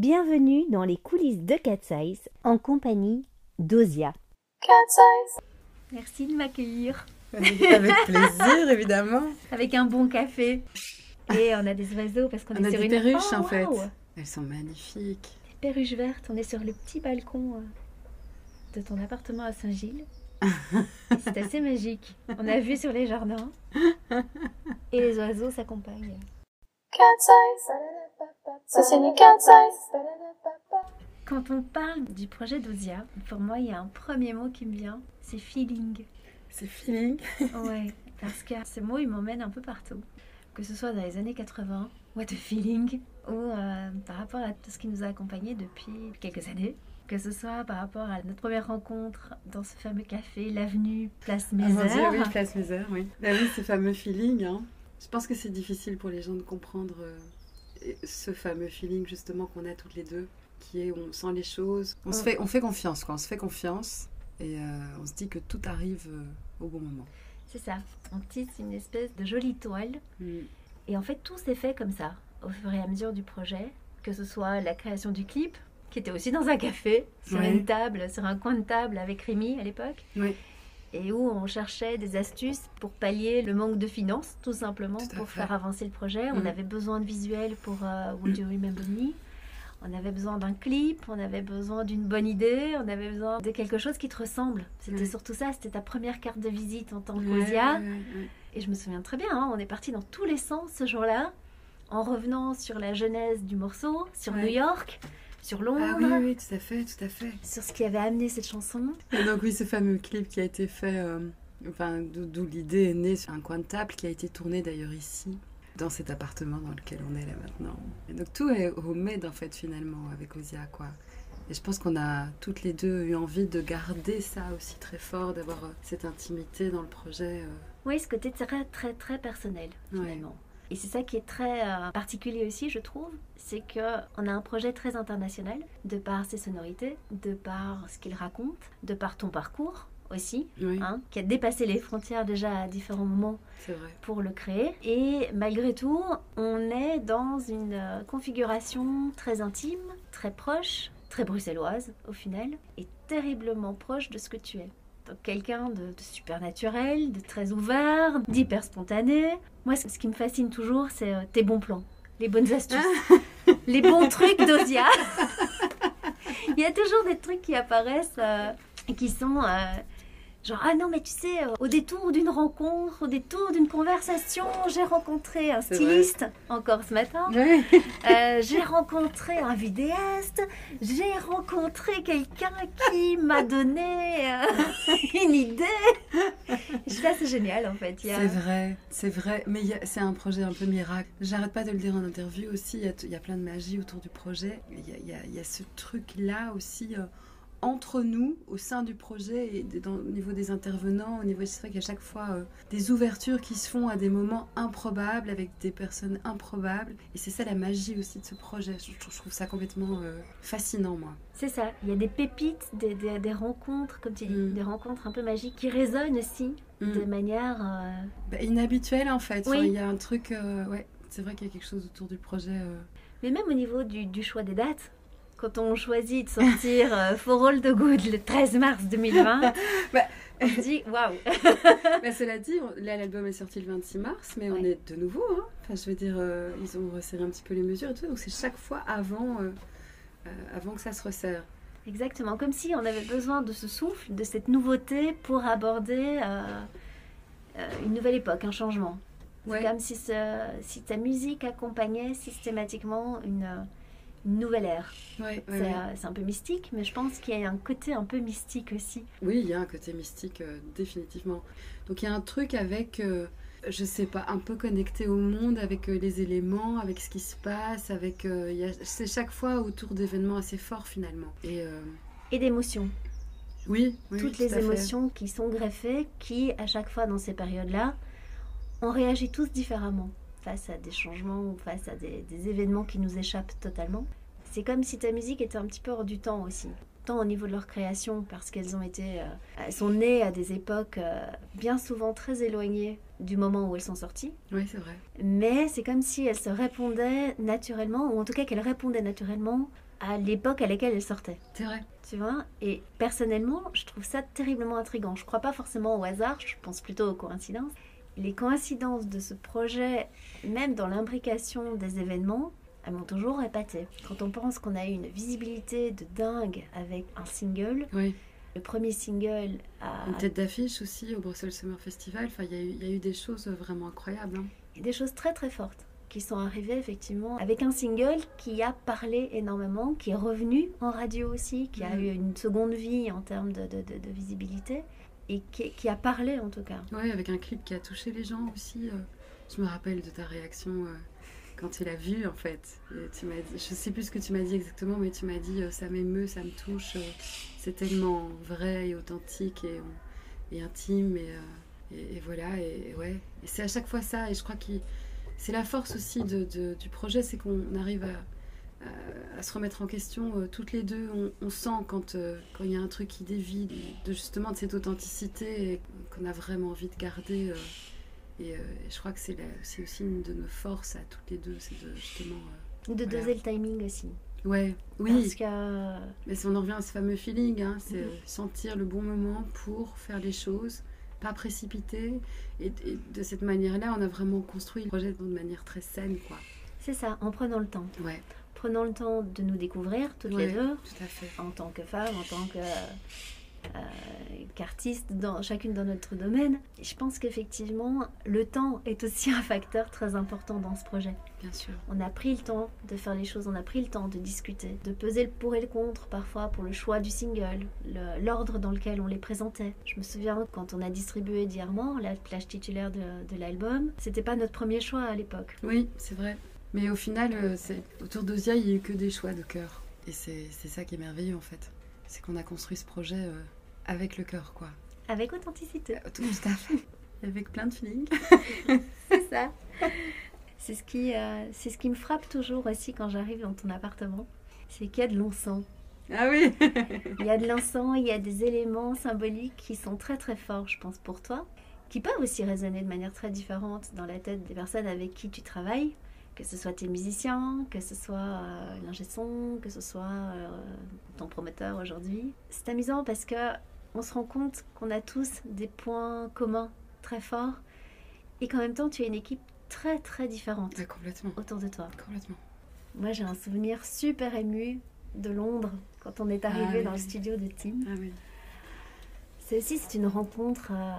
Bienvenue dans les coulisses de Cat Size en compagnie d'Ozia. Cat Size. Merci de m'accueillir. Avec plaisir, évidemment. Avec un bon café. Et on a des oiseaux parce qu'on est a sur des une perruches Oh, en fait. Elles sont magnifiques. Des perruches vertes. On est sur le petit balcon euh, de ton appartement à Saint-Gilles. C'est assez magique. On a vu sur les jardins. Et les oiseaux s'accompagnent. Cat Size. Ça signe Cat Size. Quand on parle du projet d'Ozia, pour moi, il y a un premier mot qui me vient, c'est feeling. C'est feeling. Ouais, parce que ce mot, il m'emmène un peu partout. Que ce soit dans les années 80, what a feeling, ou euh, par rapport à tout ce qui nous a accompagnés depuis quelques années. Que ce soit par rapport à notre première rencontre dans ce fameux café, l'avenue Place Ah, mon Dieu, Mézère. oui, place Mézère, oui. Bah oui, ce fameux feeling. hein. Je pense que c'est difficile pour les gens de comprendre euh, ce fameux feeling justement qu'on a toutes les deux, qui est on sent les choses. On, se Mm. fait, on fait confiance, quoi. On se fait confiance et euh, on se dit que tout arrive euh, au bon moment. C'est ça, on tisse une espèce de jolie toile. Mm. Et en fait, tout s'est fait comme ça, au fur et à mesure du projet. Que ce soit la création du clip, qui était aussi dans un café, sur Ouais. une table, sur un coin de table avec Rémi à l'époque. Oui. Et où on cherchait des astuces pour pallier le manque de finances, tout simplement, Tout pour fait. faire avancer le projet. On Mm. avait besoin de visuels pour euh, Would You Remember Me on avait besoin d'un clip, on avait besoin d'une bonne idée, on avait besoin de quelque chose qui te ressemble. C'était Ouais. surtout ça, c'était ta première carte de visite en tant ouais, ouais. Et je me souviens très bien, hein, on est parti dans tous les sens ce jour-là, en revenant sur la genèse du morceau, sur Ouais. New York, sur Londres, Ah oui, oui, tout à fait, tout à fait. sur ce qui avait amené cette chanson. Et donc oui, ce fameux clip qui a été fait, euh, enfin d'où l'idée est née sur un coin de table, qui a été tourné d'ailleurs ici, dans cet appartement dans lequel on est là maintenant. Et donc tout est homemade en fait finalement avec Osia quoi. Et je pense qu'on a toutes les deux eu envie de garder ça aussi très fort, d'avoir euh, cette intimité dans le projet. euh. Oui, ce côté très très très personnel Ouais. Et c'est ça qui est très euh, particulier aussi, je trouve, c'est que on a un projet très international, de par ses sonorités, de par ce qu'il raconte, de par ton parcours aussi, Oui, hein, qui a dépassé les frontières déjà à différents moments pour le créer. Et malgré tout, on est dans une euh, configuration très intime, très proche, très bruxelloise au final, et terriblement proche de ce que tu es. Quelqu'un de, de super naturel, de très ouvert, d'hyper spontané. Moi, ce ce qui me fascine toujours, c'est euh, tes bons plans, les bonnes astuces, les bons trucs d'Osia. Il y a toujours des trucs qui apparaissent euh, et qui sont... Genre, ah non, mais tu sais, euh, au détour d'une rencontre, au détour d'une conversation, j'ai rencontré un styliste, encore ce matin. Euh, j'ai rencontré un vidéaste. J'ai rencontré quelqu'un qui m'a donné euh, une idée. Ça, c'est génial, en fait. A- C'est vrai, c'est vrai, mais c'est un projet un peu miracle. J'arrête pas de le dire en interview aussi, il y a, il y a plein de magie autour du projet. Il y a, y y ce truc-là aussi euh, entre nous, au sein du projet, et dans- au niveau des intervenants, au niveau c'est vrai qu'il y a chaque fois euh, des ouvertures qui se font à des moments improbables, avec des personnes improbables. Et c'est ça la magie aussi de ce projet. Je, je trouve ça complètement euh, fascinant, moi. C'est ça. Il y a des pépites, des, des- des rencontres, comme tu dis, Mm. des rencontres un peu magiques qui résonnent aussi Mm. de manière. euh, Bah, inhabituel en fait. Oui. Enfin, il y a un truc, ouais, c'est vrai qu'il y a quelque chose autour du projet. Mais même au niveau du, du choix des dates, quand on choisit de sortir euh, For All the Good le 13 mars 2020, Bah. on se dit waouh! Mais cela dit, on- là l'album est sorti le 26 mars, mais on est de nouveau. Hein. Enfin, je veux dire, euh, ils ont resserré un petit peu les mesures et tout, donc c'est chaque fois avant, euh, euh, avant que ça se resserre. Exactement, comme si on avait besoin de ce souffle, de cette nouveauté pour aborder une nouvelle époque, un changement. Ouais. C'est comme si, ce- si ta musique accompagnait systématiquement une nouvelle ère. Ouais, ouais, C'est ouais. euh, c'est un peu mystique, mais je pense qu'il y a un côté un peu mystique aussi. Oui, il y a un côté mystique, euh, définitivement. Donc il y a un truc avec, euh, je sais pas, un peu connecté au monde, avec euh, les éléments, avec ce qui se passe, avec. c'est chaque fois autour d'événements assez forts finalement. Et Et d'émotions. oui, oui, Toutes tout les fait. émotions qui sont greffées, qui, à chaque fois dans ces périodes-là, on réagit tous différemment face à des changements ou face à des, des événements qui nous échappent totalement. C'est comme si ta musique était un petit peu hors du temps aussi. Tant au niveau de leur création, parce qu'elles ont été, euh, elles sont nées à des époques euh, bien souvent très éloignées du moment où elles sont sorties. Oui, c'est vrai. Mais c'est comme si elles se répondaient naturellement, ou en tout cas qu'elles répondaient naturellement à l'époque à laquelle elle sortait. C'est vrai. Tu vois? Et personnellement, je trouve ça terriblement intrigant. Je crois pas forcément au hasard, je pense plutôt aux coïncidences. Les coïncidences de ce projet, même dans l'imbrication des événements, elles m'ont toujours épaté. Quand on pense qu'on a eu une visibilité de dingue avec un single, Oui. le premier single a Une tête d'affiche aussi au Brussels Summer Festival. Enfin, il y, a eu- il y a eu des choses vraiment incroyables. hein. Des choses très très fortes qui sont arrivées effectivement avec un single qui a parlé énormément, qui est revenu en radio aussi, qui a Mhm. eu une seconde vie en termes de, de- de- de visibilité et qui, a parlé en tout cas. Ouais, avec un clip qui a touché les gens aussi. euh. Je me rappelle de ta réaction euh, quand tu l'as vu en fait. Et tu m'as sais plus ce que tu m'as dit exactement, mais tu m'as dit euh, ça m'émeut, ça me touche. c'est tellement vrai et authentique et, intime et, voilà et, ouais. Et c'est à chaque fois ça et je crois que c'est la force aussi du projet, c'est qu'on arrive à, à- se remettre en question euh, toutes les deux. On, on sent quand euh, quand il y a un truc qui dévie de justement de cette authenticité qu'on a vraiment envie de garder. euh, et, je crois que c'est aussi une de nos forces à toutes les deux, c'est de justement. De Voilà. doser le timing aussi. Ouais, oui. Parce que Mais si on en revient à ce fameux feeling, hein, c'est Mhm. sentir le bon moment pour faire les choses, pas précipiter. Et, et de cette manière-là, on a vraiment construit le projet de manière très saine, quoi. c'est ça, en prenant le temps. Ouais, Prenant le temps de nous découvrir toutes les deux, tout à fait. en tant que femme, en tant que euh, qu'artiste, dans, chacune dans notre domaine. Je pense qu'effectivement, le temps est aussi un facteur très important dans ce projet. Bien sûr. On a pris le temps de faire les choses, on a pris le temps de discuter, de peser le pour et le contre parfois pour le choix du single, le- l'ordre dans lequel on les présentait. Je me souviens quand on a distribué Diarmand, la plage titulaire de, de l'album, c'était pas notre premier choix à l'époque. Oui, c'est vrai. Mais au final, euh, c'est- autour d'Ozia, il n'y a eu que des choix de cœur. Et c'est ça qui est merveilleux, en fait. C'est qu'on a construit ce projet euh, avec le cœur, quoi. Avec authenticité. Euh, Tout, tout à fait. Avec plein de feeling. C'est ça. C'est ce, qui, euh, c'est ce qui me frappe toujours aussi quand j'arrive dans ton appartement. C'est qu'il y a de l'encens. Ah oui Il y a de l'encens, il y a des éléments symboliques qui sont très très forts, je pense, pour toi, qui peuvent aussi résonner de manière très différente dans la tête des personnes avec qui tu travailles, que ce soit tes musiciens, que ce soit euh, l'ingé son, que ce soit euh, ton promoteur aujourd'hui. C'est amusant parce que on se rend compte qu'on a tous des points communs très forts et qu'en même temps tu as une équipe très très différente Complètement. autour de toi. Complètement. Moi j'ai un souvenir super ému de Londres quand on est arrivé Ah dans oui. le studio de Tim. Ah oui. C'est aussi c'est une rencontre euh,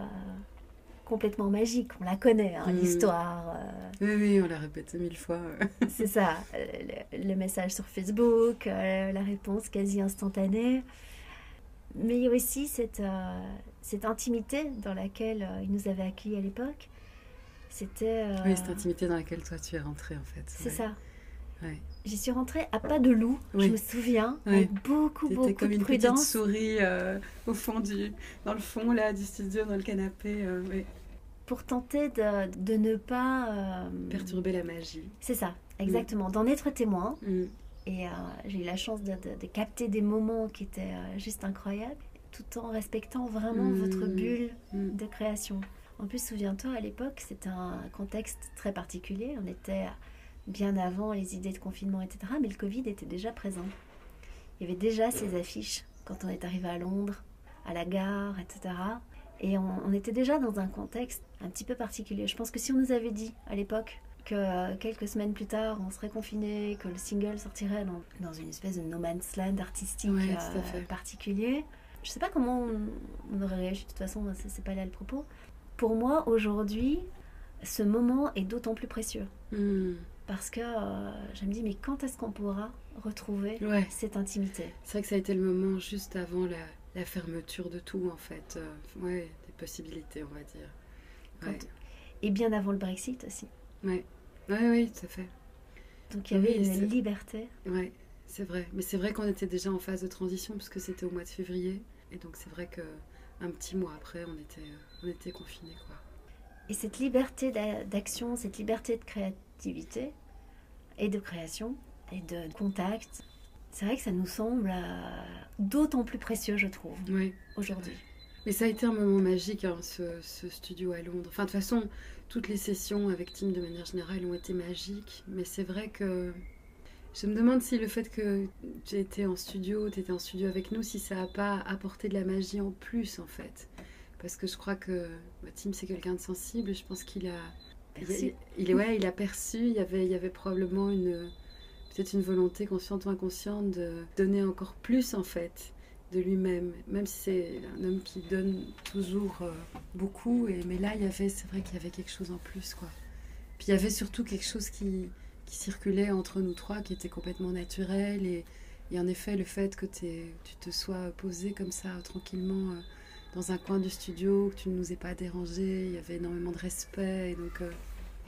complètement magique. On la connaît, hein, Mm. l'histoire. euh, Oui, oui, on l'a répété mille fois. c'est ça, euh, le, le message sur Facebook, euh, la réponse quasi instantanée. Mais il y a aussi cette, euh, cette intimité dans laquelle il nous avait accueillis à l'époque. C'était. Oui, cette intimité dans laquelle toi tu es rentrée, en fait. C'est Ouais. ça. Ouais. J'y suis rentrée à pas de loup, je me souviens, Oui. avec beaucoup, beaucoup comme de une petite souris euh, au fond du, dans le fond là du studio, dans le canapé. euh, oui. Pour tenter de, de ne pas... euh, Perturber la magie. C'est ça, exactement, d'en être témoin. Mm. Et euh, j'ai eu la chance de, de- de capter des moments qui étaient euh, juste incroyables, tout en respectant vraiment Mm. votre bulle Mm. de création. En plus, souviens-toi, à l'époque, c'était un contexte très particulier. On était bien avant les idées de confinement, etc. Mais le Covid était déjà présent. Il y avait déjà ces affiches quand on est arrivé à Londres, à la gare, etc. Et on, on était déjà dans un contexte un petit peu particulier. Je pense que si on nous avait dit à l'époque que euh, quelques semaines plus tard, on serait confiné, que le single sortirait dans, dans une espèce de no man's land artistique euh, particulier, je sais pas comment on, on aurait réagi. De toute façon, c'est c'est pas là le propos. Pour moi, aujourd'hui, ce moment est d'autant plus précieux. Mm. Parce que euh, je me dis, mais quand est-ce qu'on pourra retrouver Ouais. cette intimité? C'est vrai que ça a été le moment juste avant la, la fermeture de tout, en fait. Euh, ouais, des possibilités, on va dire. Ouais, Quand- Et bien avant le Brexit aussi. ouais, ouais, oui, tout à fait. Donc il y avait Oui, une liberté. Ouais, c'est vrai. Mais c'est vrai qu'on était déjà en phase de transition puisque c'était au mois de février. Et donc c'est vrai que un petit mois après, on était, on était confinés, quoi. Et cette liberté d'a- d'action, cette liberté de créativité et de création et de contact, c'est vrai que ça nous semble euh, d'autant plus précieux, je trouve, Ouais. aujourd'hui. Mais ça a été un moment magique, hein, ce, ce studio à Londres. Enfin, de toute façon, toutes les sessions avec Tim de manière générale ont été magiques. Mais c'est vrai que Je me demande si le fait que tu étais en studio, tu étais en studio avec nous, si ça n'a pas apporté de la magie en plus en fait. Parce que je crois que bah, Tim c'est quelqu'un de sensible, je pense qu'il a, il, il, ouais, il a perçu, il y avait, il y avait probablement une, peut-être une volonté consciente ou inconsciente de donner encore plus en fait de lui-même, même si c'est un homme qui donne toujours euh, beaucoup. Et, mais là, il y avait, c'est vrai qu'il y avait quelque chose en plus, quoi. Puis il y avait surtout quelque chose qui, qui circulait entre nous trois, qui était complètement naturel. Et, et en effet, le fait que tu te sois posé comme ça, tranquillement, euh, dans un coin du studio, que tu ne nous aies pas dérangé, il y avait énormément de respect. Et donc, euh,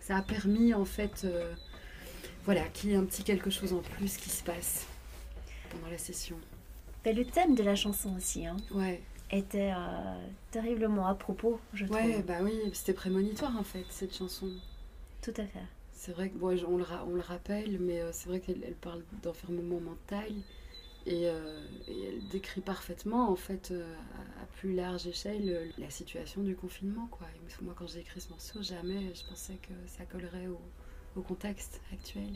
ça a permis, en fait, voilà, qu'il y ait un petit quelque chose en plus qui se passe pendant la session. Ben, le thème de la chanson aussi hein, ouais. était euh, terriblement à propos, je trouve. Ouais, bah oui, c'était prémonitoire en fait, cette chanson. Tout à fait. C'est vrai que bon, on, le on le rappelle, mais euh, c'est vrai qu'elle elle parle d'enfermement mental et, euh, et, elle décrit parfaitement en fait à, plus large échelle la situation du confinement. Quoi. Et moi, quand j'ai écrit ce morceau, jamais je pensais que ça collerait au, au contexte actuel.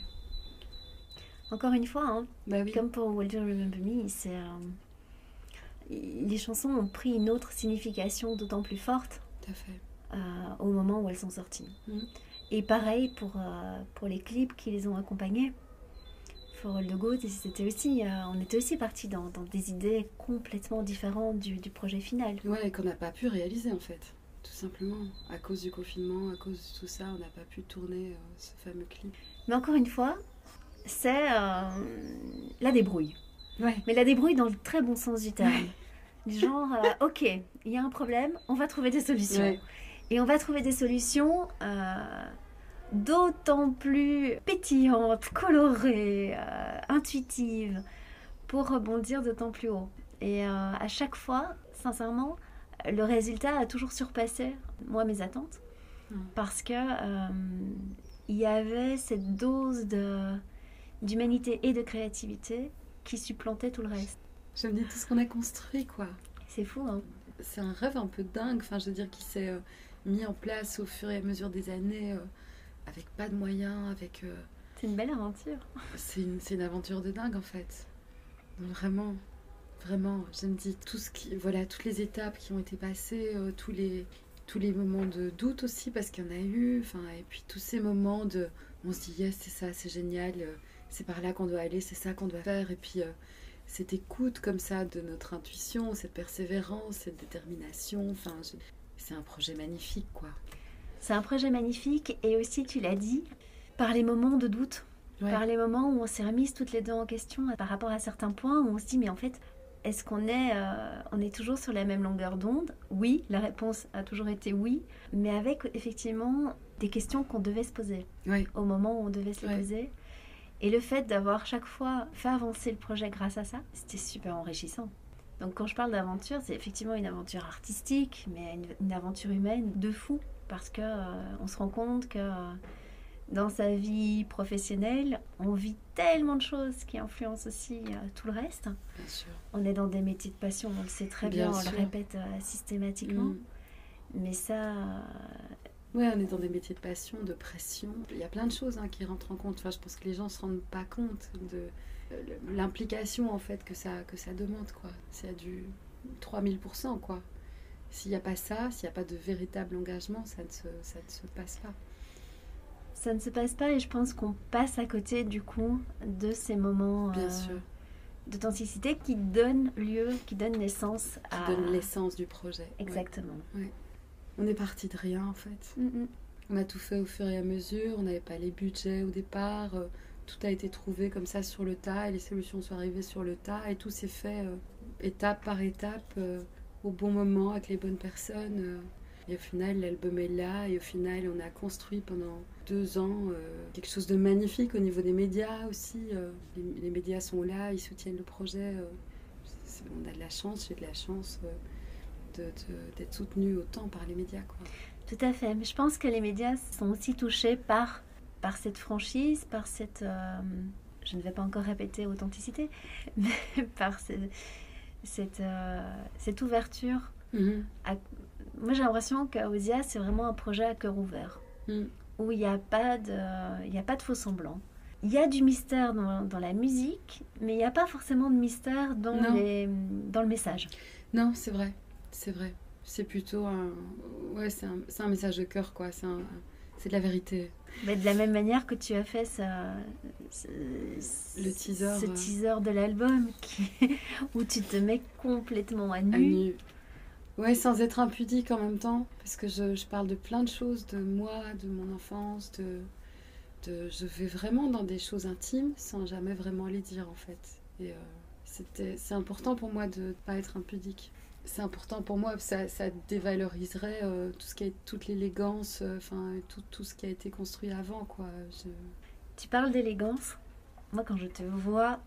Encore une fois, hein, bah oui. comme pour Walter Remember Me, c'est, euh, les chansons ont pris une autre signification d'autant plus forte Tout à fait. euh, au moment où elles sont sorties. Mhm. Et pareil pour, euh, pour les clips qui les ont accompagnés. For All the Good, c'était aussi, on était aussi parti dans, dans des idées complètement différentes du, du projet final. Ouais, qu'on n'a pas pu réaliser en fait, tout simplement. À cause du confinement, à cause de tout ça, on n'a pas pu tourner euh, ce fameux clip. Mais encore une fois, c'est euh, la débrouille. Ouais. Mais la débrouille dans le très bon sens du terme. Genre, euh, ok, il y a un problème, on va trouver des solutions. Ouais. Et on va trouver des solutions d'autant plus pétillantes, colorées, intuitives, pour rebondir d'autant plus haut. Et à chaque fois, sincèrement, le résultat a toujours surpassé, moi, mes attentes. Parce que euh, il y avait cette dose d'humanité et de créativité qui supplantait tout le reste. J'aime bien tout ce qu'on a construit, quoi. C'est fou, hein C'est un rêve un peu dingue, enfin, je veux dire, qui s'est euh, mis en place au fur et à mesure des années, euh, avec pas de moyens, avec. euh, C'est une belle aventure. c'est une, une aventure de dingue, en fait. Vraiment, vraiment, je me dis, tout ce qui. Voilà, toutes les étapes qui ont été passées, euh, tous les. Tous les moments de doute aussi, parce qu'il y en a eu, enfin, et puis tous ces moments de. On se dit, yes, c'est ça, c'est génial, euh, c'est par là qu'on doit aller, c'est ça qu'on doit faire, et puis. euh, cette écoute comme ça de notre intuition, cette persévérance, cette détermination. Enfin, je- c'est un projet magnifique, quoi. C'est un projet magnifique et aussi, tu l'as dit, par les moments de doute, Ouais. par les moments où on s'est remises toutes les deux en question par rapport à certains points où on se dit mais en fait est-ce qu'on est, euh, on est toujours sur la même longueur d'onde? Oui, la réponse a toujours été oui, mais avec effectivement des questions qu'on devait se poser au moment où on devait se les poser. Et le fait d'avoir chaque fois fait avancer le projet grâce à ça, c'était super enrichissant. Donc quand je parle d'aventure, c'est effectivement une aventure artistique, mais une, une aventure humaine de fou, parce que euh, on se rend compte que euh, dans sa vie professionnelle, on vit tellement de choses qui influencent aussi euh, tout le reste. Bien sûr. On est dans des métiers de passion, on le sait très bien, Bien on sûr. le répète euh, systématiquement. Mm. Mais ça, euh, Ouais, on est dans des métiers de passion, de pression. Il y a plein de choses hein, qui rentrent en compte. Enfin, je pense que les gens se rendent pas compte de euh, l'implication en fait que ça, que ça demande, quoi. C'est à du 3000%, quoi. S'il n'y a pas ça, s'il n'y a pas de véritable engagement, ça ne se, ça ne se passe pas. Ça ne se passe pas et je pense qu'on passe à côté du coup de ces moments Bien euh, sûr. d'authenticité qui donnent lieu, qui donnent naissance Qui à... donne l'essence du projet. Ouais. Exactement. On est parti de rien, en fait. Mm, mm. On a tout fait au fur et à mesure, on n'avait pas les budgets au départ, euh, tout a été trouvé comme ça sur le tas et les solutions sont arrivées sur le tas et tout s'est fait euh, étape par étape euh, au bon moment avec les bonnes personnes. et au final, l'album est là et au final, on a construit pendant deux ans euh, quelque chose de magnifique au niveau des médias aussi. euh. les, les médias sont là, ils soutiennent le projet. euh. On a de la chance, j'ai de la chance d'être soutenu autant par les médias. Quoi. Tout à fait. Mais je pense que les médias sont aussi touchés par, par cette franchise, par cette... euh, je ne vais pas encore répéter authenticité, mais par ce- cette, euh, cette ouverture. Moi j'ai l'impression qu'Aosia c'est vraiment un projet à cœur ouvert. Mm. Où il n'y a pas de, y a pas de faux semblants. il y a du mystère dans, dans la musique, mais il n'y a pas forcément de mystère dans, les, dans le message. Non, c'est vrai, c'est vrai. C'est plutôt un, ouais, c'est un, message de cœur, quoi. C'est un- c'est de la vérité. Mais de la même manière que tu as fait ça, ce, Le teaser, ce euh. teaser de l'album où tu te mets complètement à À nu. Ouais, sans être impudique en même temps, parce que je, je parle de plein de choses, de moi, de mon enfance, de, de, je vais vraiment dans des choses intimes sans jamais vraiment les dire en fait. Et euh, c'était, c'est important pour moi de ne pas être impudique. C'est important pour moi, ça, ça dévaloriserait euh, tout ce qui est, toute l'élégance, euh, enfin tout, tout ce qui a été construit avant, quoi. Je- Tu parles d'élégance. Moi, quand je te vois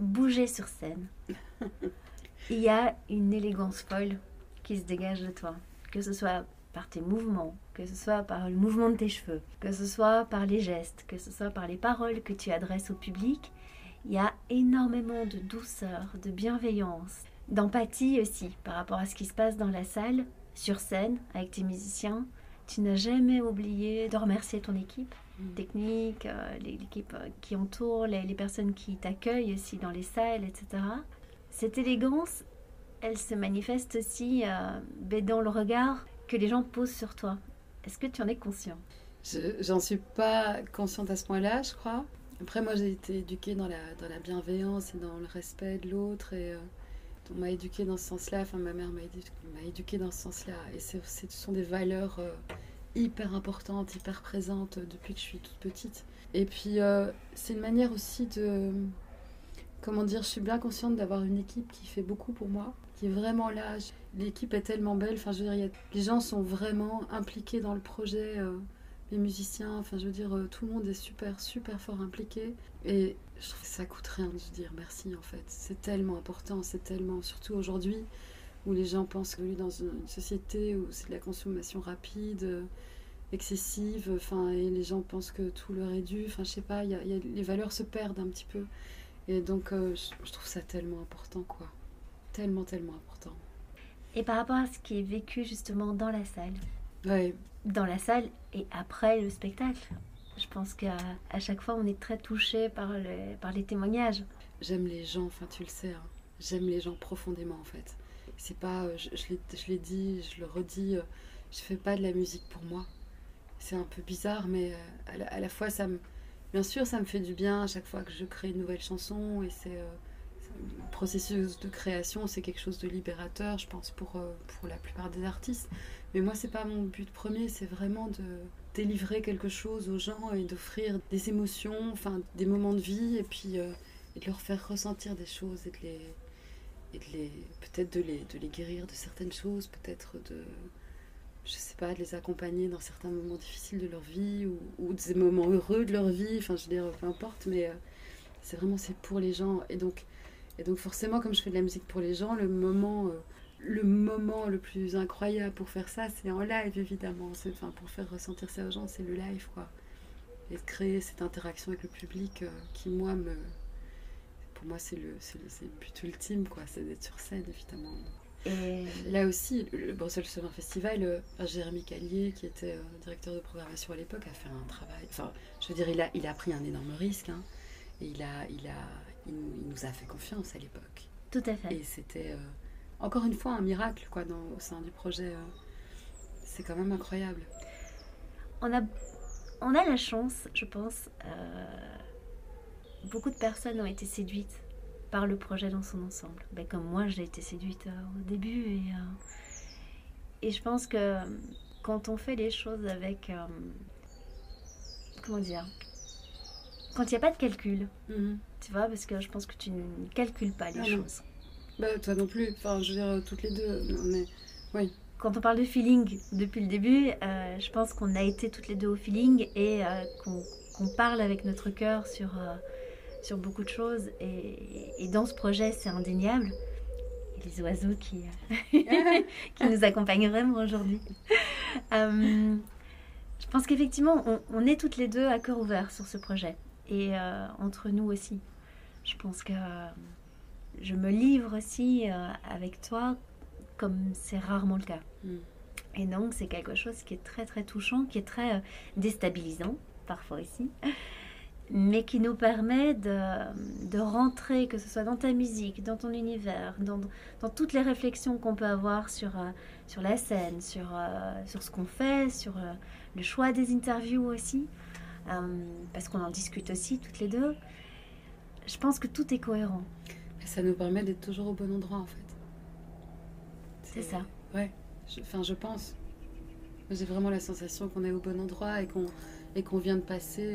bouger sur scène, il y a une élégance folle qui se dégage de toi. Que ce soit par tes mouvements, que ce soit par le mouvement de tes cheveux, que ce soit par les gestes, que ce soit par les paroles que tu adresses au public. Il y a énormément de douceur, de bienveillance, d'empathie aussi par rapport à ce qui se passe dans la salle, sur scène, avec tes musiciens. Tu n'as jamais oublié de remercier ton équipe technique, euh, l'équipe euh, qui entoure, les, les personnes qui t'accueillent aussi dans les salles, etc. Cette élégance, elle se manifeste aussi euh, ben, dans le regard que les gens posent sur toi. Est-ce que tu en es conscient? Je- J'en suis pas consciente à ce point-là, je crois. Après, moi, j'ai été éduquée dans la, bienveillance et dans le respect de l'autre. Et euh, on m'a éduquée dans ce sens-là. Enfin, ma mère m'a édu- m'a éduquée dans ce sens-là. Et ce sont des valeurs euh, hyper importantes, hyper présentes depuis que je suis toute petite. Et puis, c'est une manière aussi de. Comment dire Je suis bien consciente d'avoir une équipe qui fait beaucoup pour moi, vraiment là. L'équipe est tellement belle. Enfin, je veux dire, les gens sont vraiment impliqués dans le projet. euh, les musiciens, enfin je veux dire, euh, tout le monde est super, super fort impliqué. Et je trouve que ça coûte rien de se dire merci en fait. C'est tellement important, c'est tellement, surtout aujourd'hui, où les gens pensent vit dans une, société où c'est de la consommation rapide, euh, excessive, enfin, et les gens pensent que tout leur est dû. Enfin, je sais pas, y y a- les valeurs se perdent un petit peu. Et donc, je, je trouve ça tellement important, quoi. Tellement, tellement important. Et par rapport à ce qui est vécu justement dans la salle, Ouais, dans la salle et après le spectacle, je pense qu'à à chaque fois on est très touché par, le- par les témoignages. J'aime les gens, enfin tu le sais, hein. j'aime les gens profondément en fait. C'est pas, euh, je, je l'ai- dit, je le redis, euh, je fais pas de la musique pour moi. C'est un peu bizarre, mais euh, à la, à la fois ça me, bien sûr ça me fait du bien à chaque fois que je crée une nouvelle chanson et c'est euh, processus de création, c'est quelque chose de libérateur, je pense pour euh, pour la plupart des artistes. Mais moi c'est pas mon but premier, c'est vraiment de délivrer quelque chose aux gens et d'offrir des émotions, enfin des moments de vie et puis euh, de leur faire ressentir des choses et de les les peut-être de les de les guérir de certaines choses peut-être de je sais pas de les accompagner dans certains moments difficiles de leur vie ou, ou des moments heureux de leur vie enfin je veux dire peu importe mais euh, c'est vraiment c'est pour les gens et donc et donc forcément comme je fais de la musique pour les gens le moment euh, le moment le plus incroyable pour faire ça c'est en live évidemment. Enfin pour faire ressentir ça aux gens c'est le live quoi. Et de créer cette interaction avec le public euh, qui moi me pour moi c'est le, c'est le, c'est le but ultime quoi c'est d'être sur scène évidemment. Et là aussi le, le Bruxelles Summer Festival euh, Jérémy Callier qui était directeur de programmation à l'époque a fait un travail enfin je veux dire il a, il a pris un énorme risque hein, et il a, il a il, nous- il nous a fait confiance à l'époque tout à fait. et c'était euh, encore une fois un miracle quoi dans, au sein du projet euh. c'est quand même incroyable On a, on a la chance, je pense, euh, beaucoup de personnes ont été séduites par le projet dans son ensemble. Ben, comme moi, j'ai été séduite au début. Et, et je pense que quand on fait les choses avec... comment dire Quand il n'y a pas de calcul, Mhm. tu vois, parce que je pense que tu ne calcules pas les Ah choses. bah toi non plus enfin je veux dire toutes les deux on est Quand on parle de feeling depuis le début, euh, je pense qu'on a été toutes les deux au feeling et euh, qu'on parle avec notre cœur sur, euh, sur beaucoup de choses. Et, et dans ce projet, c'est indéniable. Et les oiseaux qui, qui nous accompagnent vraiment aujourd'hui. Je pense qu'effectivement, on, on est toutes les deux à cœur ouvert sur ce projet. Et euh, entre nous aussi. Je pense que euh, je me livre aussi euh, avec toi comme c'est rarement le cas. Mm. Et donc, c'est quelque chose qui est très très touchant, qui est très déstabilisant, parfois aussi. mais qui nous permet de, de rentrer, que ce soit dans ta musique, dans ton univers, dans, dans toutes les réflexions qu'on peut avoir sur, sur la scène, sur, sur ce qu'on fait, sur le choix des interviews aussi, parce qu'on en discute aussi toutes les deux. Je pense que tout est cohérent. Ça nous permet d'être toujours au bon endroit en fait. C'est ça. Ouais, enfin je pense. J'ai vraiment la sensation qu'on est au bon endroit et qu'on et qu'on vient de passer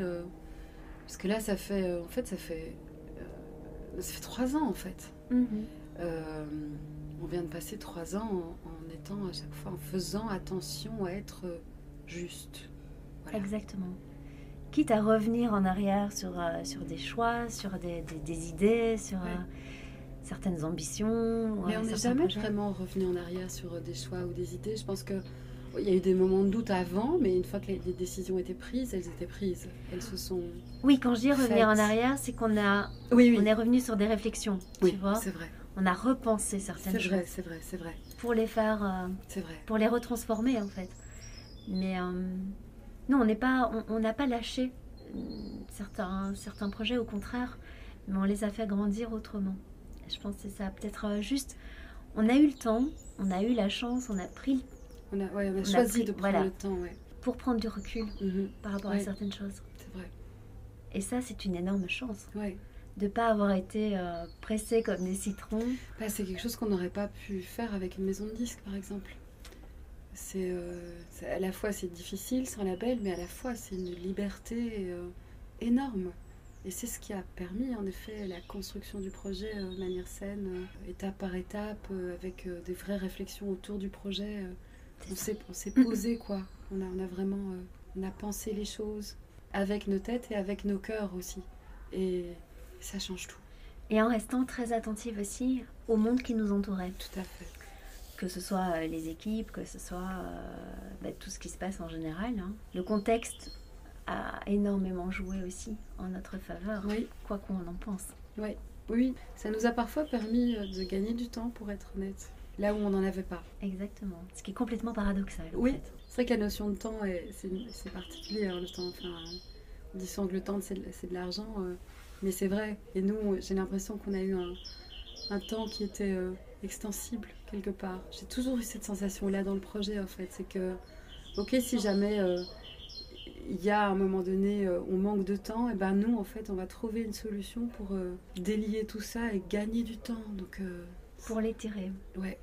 parce que là, ça fait, euh, en fait, ça fait, euh, ça fait trois ans en fait. Mhm. Euh, on vient de passer trois ans en, étant à chaque fois, en faisant attention à être juste. Exactement. Quitte à revenir en arrière sur, sur des choix, sur des, des, idées, sur certaines ambitions. Mais on n'est jamais vraiment revenu en arrière sur des choix ou des idées. Je pense que il y a eu des moments de doute avant, mais une fois que les, décisions étaient prises, elles étaient prises. Elles se sont. Oui, quand je dis revenir en arrière, c'est qu'on a, oui, on est revenu sur des réflections. Oui, c'est vrai. On a repensé certaines choses. C'est vrai, c'est vrai, c'est vrai. Pour les faire. Euh, c'est vrai. Pour les retransformer en fait. Mais euh, non, on n'est pas, on n'a pas lâché euh, certains, certains projets, au contraire, mais on les a fait grandir autrement. Je pense que c'est ça. Peut-être juste, on a eu le temps, on a eu la chance, on a pris le on a, choisi de prendre le temps, ouais. Pour prendre du recul mhm. par rapport à certaines choses. C'est vrai. Et ça, c'est une énorme chance. Ouais. De ne pas avoir été euh, pressé comme des citrons. Bah, c'est quelque chose qu'on n'aurait pas pu faire avec une maison de disques, par exemple. C'est euh, à la fois c'est difficile sans label, mais à la fois c'est une liberté euh, énorme. Et c'est ce qui a permis en effet la construction du projet de manière saine, étape par étape, avec des vraies réflexions autour du projet on s'est posé quoi. On a, on a vraiment euh, on a pensé les choses avec nos têtes et avec nos cœurs aussi. Et ça change tout. Et en restant très attentive aussi au monde qui nous entourait. Tout à fait. Que ce soit euh, les équipes, que ce soit euh, bah, tout ce qui se passe en général. Hein. Le contexte a énormément joué aussi en notre faveur, oui. quoi qu'on en pense. Oui. oui, ça nous a parfois permis de gagner du temps, pour être honnête là où on n'en avait pas. Exactement. Ce qui est complètement paradoxal. Oui, c'est vrai que la notion de temps, c'est particulier. Hein, le temps, enfin, on dit souvent que le temps, c'est de, l'argent, euh, mais c'est vrai. Et nous, j'ai l'impression qu'on a eu un, temps qui était euh, extensible quelque part. J'ai toujours eu cette sensation-là dans le projet, en fait. C'est que, ok, si jamais euh, il y a à un moment donné, on manque de temps, et ben nous, en fait, on va trouver une solution pour délier tout ça et gagner du temps. Donc, pour l'étirer. Ouais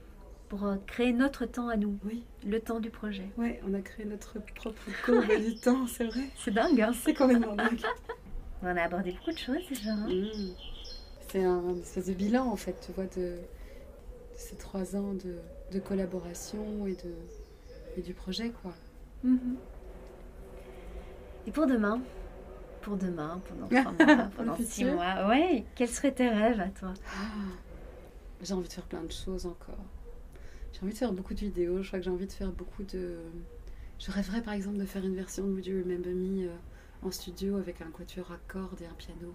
pour euh, créer notre temps à nous. Oui. Le temps du projet. Ouais, on a créé notre propre courbe du temps, c'est vrai. C'est dingue, hein C'est complètement dingue. On a abordé beaucoup de choses déjà. Hein. Mmh. C'est un espèce de bilan, en fait, tu vois, de, ces trois ans de, collaboration et, de, et du projet, quoi. Mmh. Et pour demain? Pour demain, pendant trois mois, pendant six mois, ouais, quels seraient tes rêves à toi? Ah, J'ai envie de faire plein de choses encore. J'ai envie de faire beaucoup de vidéos. Je crois que j'ai envie de faire beaucoup de. Je rêverais par exemple de faire une version de Would You Remember Me euh, en studio avec un quatuor à cordes et un piano.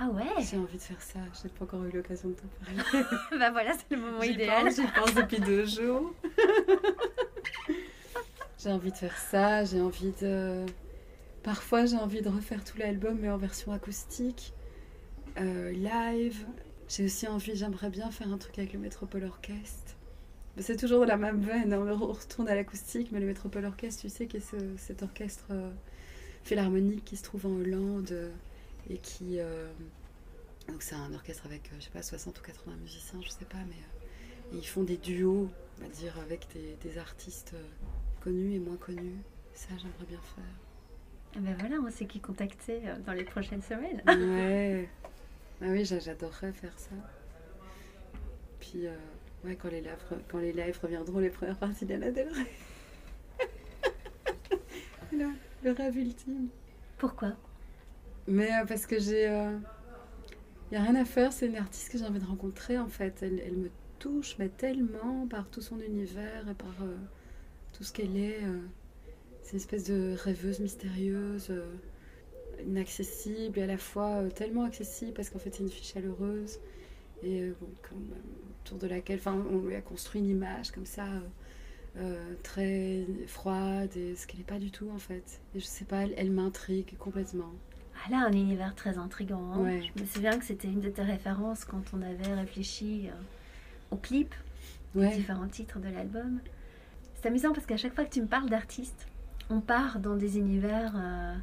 Ah ouais J'ai envie de faire ça. Je n'ai pas encore eu l'occasion de t'en parler. bah voilà, c'est le moment idéal. J'y pense depuis deux jours. j'ai envie de faire ça. J'ai envie de. Parfois, j'ai envie de refaire tout l'album, mais en version acoustique, euh, live. J'ai aussi envie, j'aimerais bien faire un truc avec le Métropole Orchestre. C'est toujours la même veine, hein. on retourne à l'acoustique, mais le Métropole Orchestre, tu sais, qui est cet orchestre euh, philharmonique qui se trouve en Hollande euh, et qui. Euh, donc c'est un orchestre avec, je sais pas, 60 ou 80 musiciens, je sais pas, mais ils font des duos, on va dire, avec des, artistes connus et moins connus. Ça, j'aimerais bien faire. Et ben voilà, on sait qui contacter dans les prochaines semaines. ouais. Ah oui, j'adorerais faire ça. Puis. Ouais, quand les, lives, quand les lives reviendront, les premières parties d'Anna Del Rey. le rêve ultime. Pourquoi? Mais euh, parce que j'ai. Il euh, n'y a rien à faire, c'est une artiste que j'ai envie de rencontrer en fait. Elle, elle, me touche mais tellement par tout son univers et par euh, tout ce qu'elle est. c'est une espèce de rêveuse mystérieuse, inaccessible et à la fois tellement accessible parce qu'en fait c'est une fille chaleureuse et autour de laquelle on lui a construit une image comme ça, très froide, et ce qu'elle n'est pas du tout en fait. Et je sais pas, elle, m'intrigue complètement. Ah, Elle a un univers très intrigant. hein. Ouais. Je me souviens que c'était une de tes références quand on avait réfléchi euh, au clip, Ouais, différents titres de l'album. C'est amusant parce qu'à chaque fois que tu me parles d'artistes, on part dans des univers euh,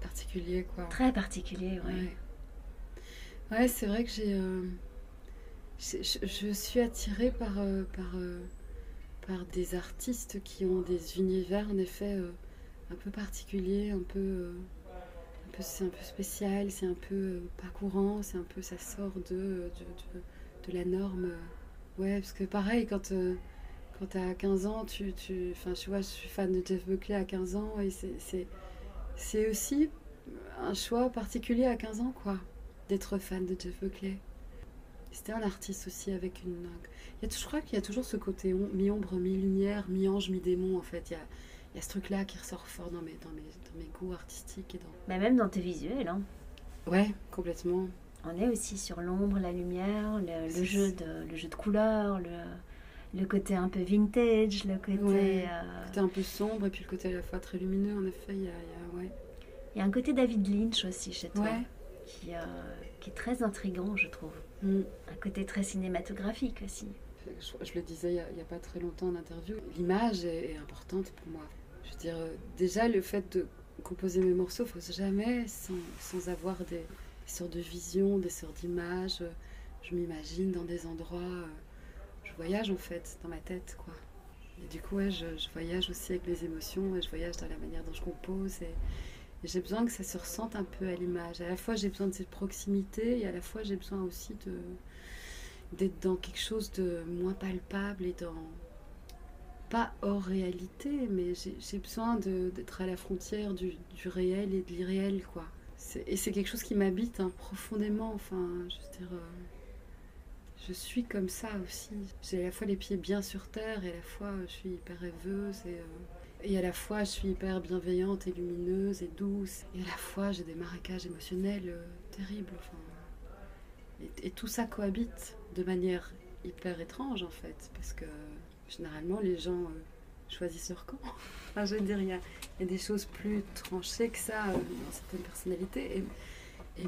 particulier quoi. très particuliers. ouais. Ouais, Ouais, c'est vrai que j'ai. euh, je, je suis attirée par, euh, par, par des artistes qui ont des univers en effet un peu particuliers, un peu. Euh, c'est un peu spécial, c'est un peu euh, pas courant, c'est un peu. ça sort de, de, de, la norme. euh. Ouais, parce que pareil, quand. euh, quand t'as 15 ans, tu, tu, tu vois, je suis fan de Jeff Buckley à 15 ans et c'est, c'est, aussi un choix particulier à 15 ans, quoi, d'être fan de Jeff Buckley. C'était un artiste aussi avec une. Il y a, je crois qu'il y a toujours ce côté om- mi-ombre, mi-lumière, mi-ange, mi-démon, en fait. Il y a, il y a ce truc-là qui ressort fort dans mes, dans mes, dans mes goûts artistiques et dans. Mais même dans tes visuels, hein. Ouais, complètement. on est aussi sur l'ombre, la lumière, le, jeu de, le jeu de couleurs, le, le côté un peu vintage, le côté... Ouais. euh, C'était un peu sombre et puis le côté à la fois très lumineux, en effet. Il y a, il y a- ouais. Y a un côté David Lynch aussi chez toi, Ouais. qui, euh, qui est très intrigant, je trouve. Mm. Un côté très cinématographique aussi. Je, je le disais il n'y a, pas très longtemps en interview, l'image est, est importante pour moi. Je veux dire, euh, déjà le fait de composer mes morceaux, faut jamais sans, avoir des, sortes de visions, des sortes d'images. Je m'imagine dans des endroits, euh, je voyage en fait dans ma tête, quoi. Et du coup, ouais, je, voyage aussi avec les émotions et je voyage dans la manière dont je compose. Et, j'ai besoin que ça se ressente un peu à l'image. À la fois, j'ai besoin de cette proximité et à la fois, j'ai besoin aussi d'être dans quelque chose de moins palpable et dans pas hors réalité, mais j'ai besoin d'être à la frontière du, réel et de l'irréel, quoi. Et c'est quelque chose qui m'habite hein, profondément. Enfin, je veux dire, euh, je suis comme ça aussi. J'ai à la fois les pieds bien sur terre et à la fois je suis hyper rêveuse et, euh, à la fois je suis hyper bienveillante et lumineuse et douce. Et à la fois j'ai des marécages émotionnels euh, terribles. Et, et tout ça cohabite de manière hyper étrange en fait, parce que généralement les gens euh, choisissent leur camp. enfin, je veux dire, il y a, il y a des choses plus tranchées que ça euh, dans certaines personnalités. Et,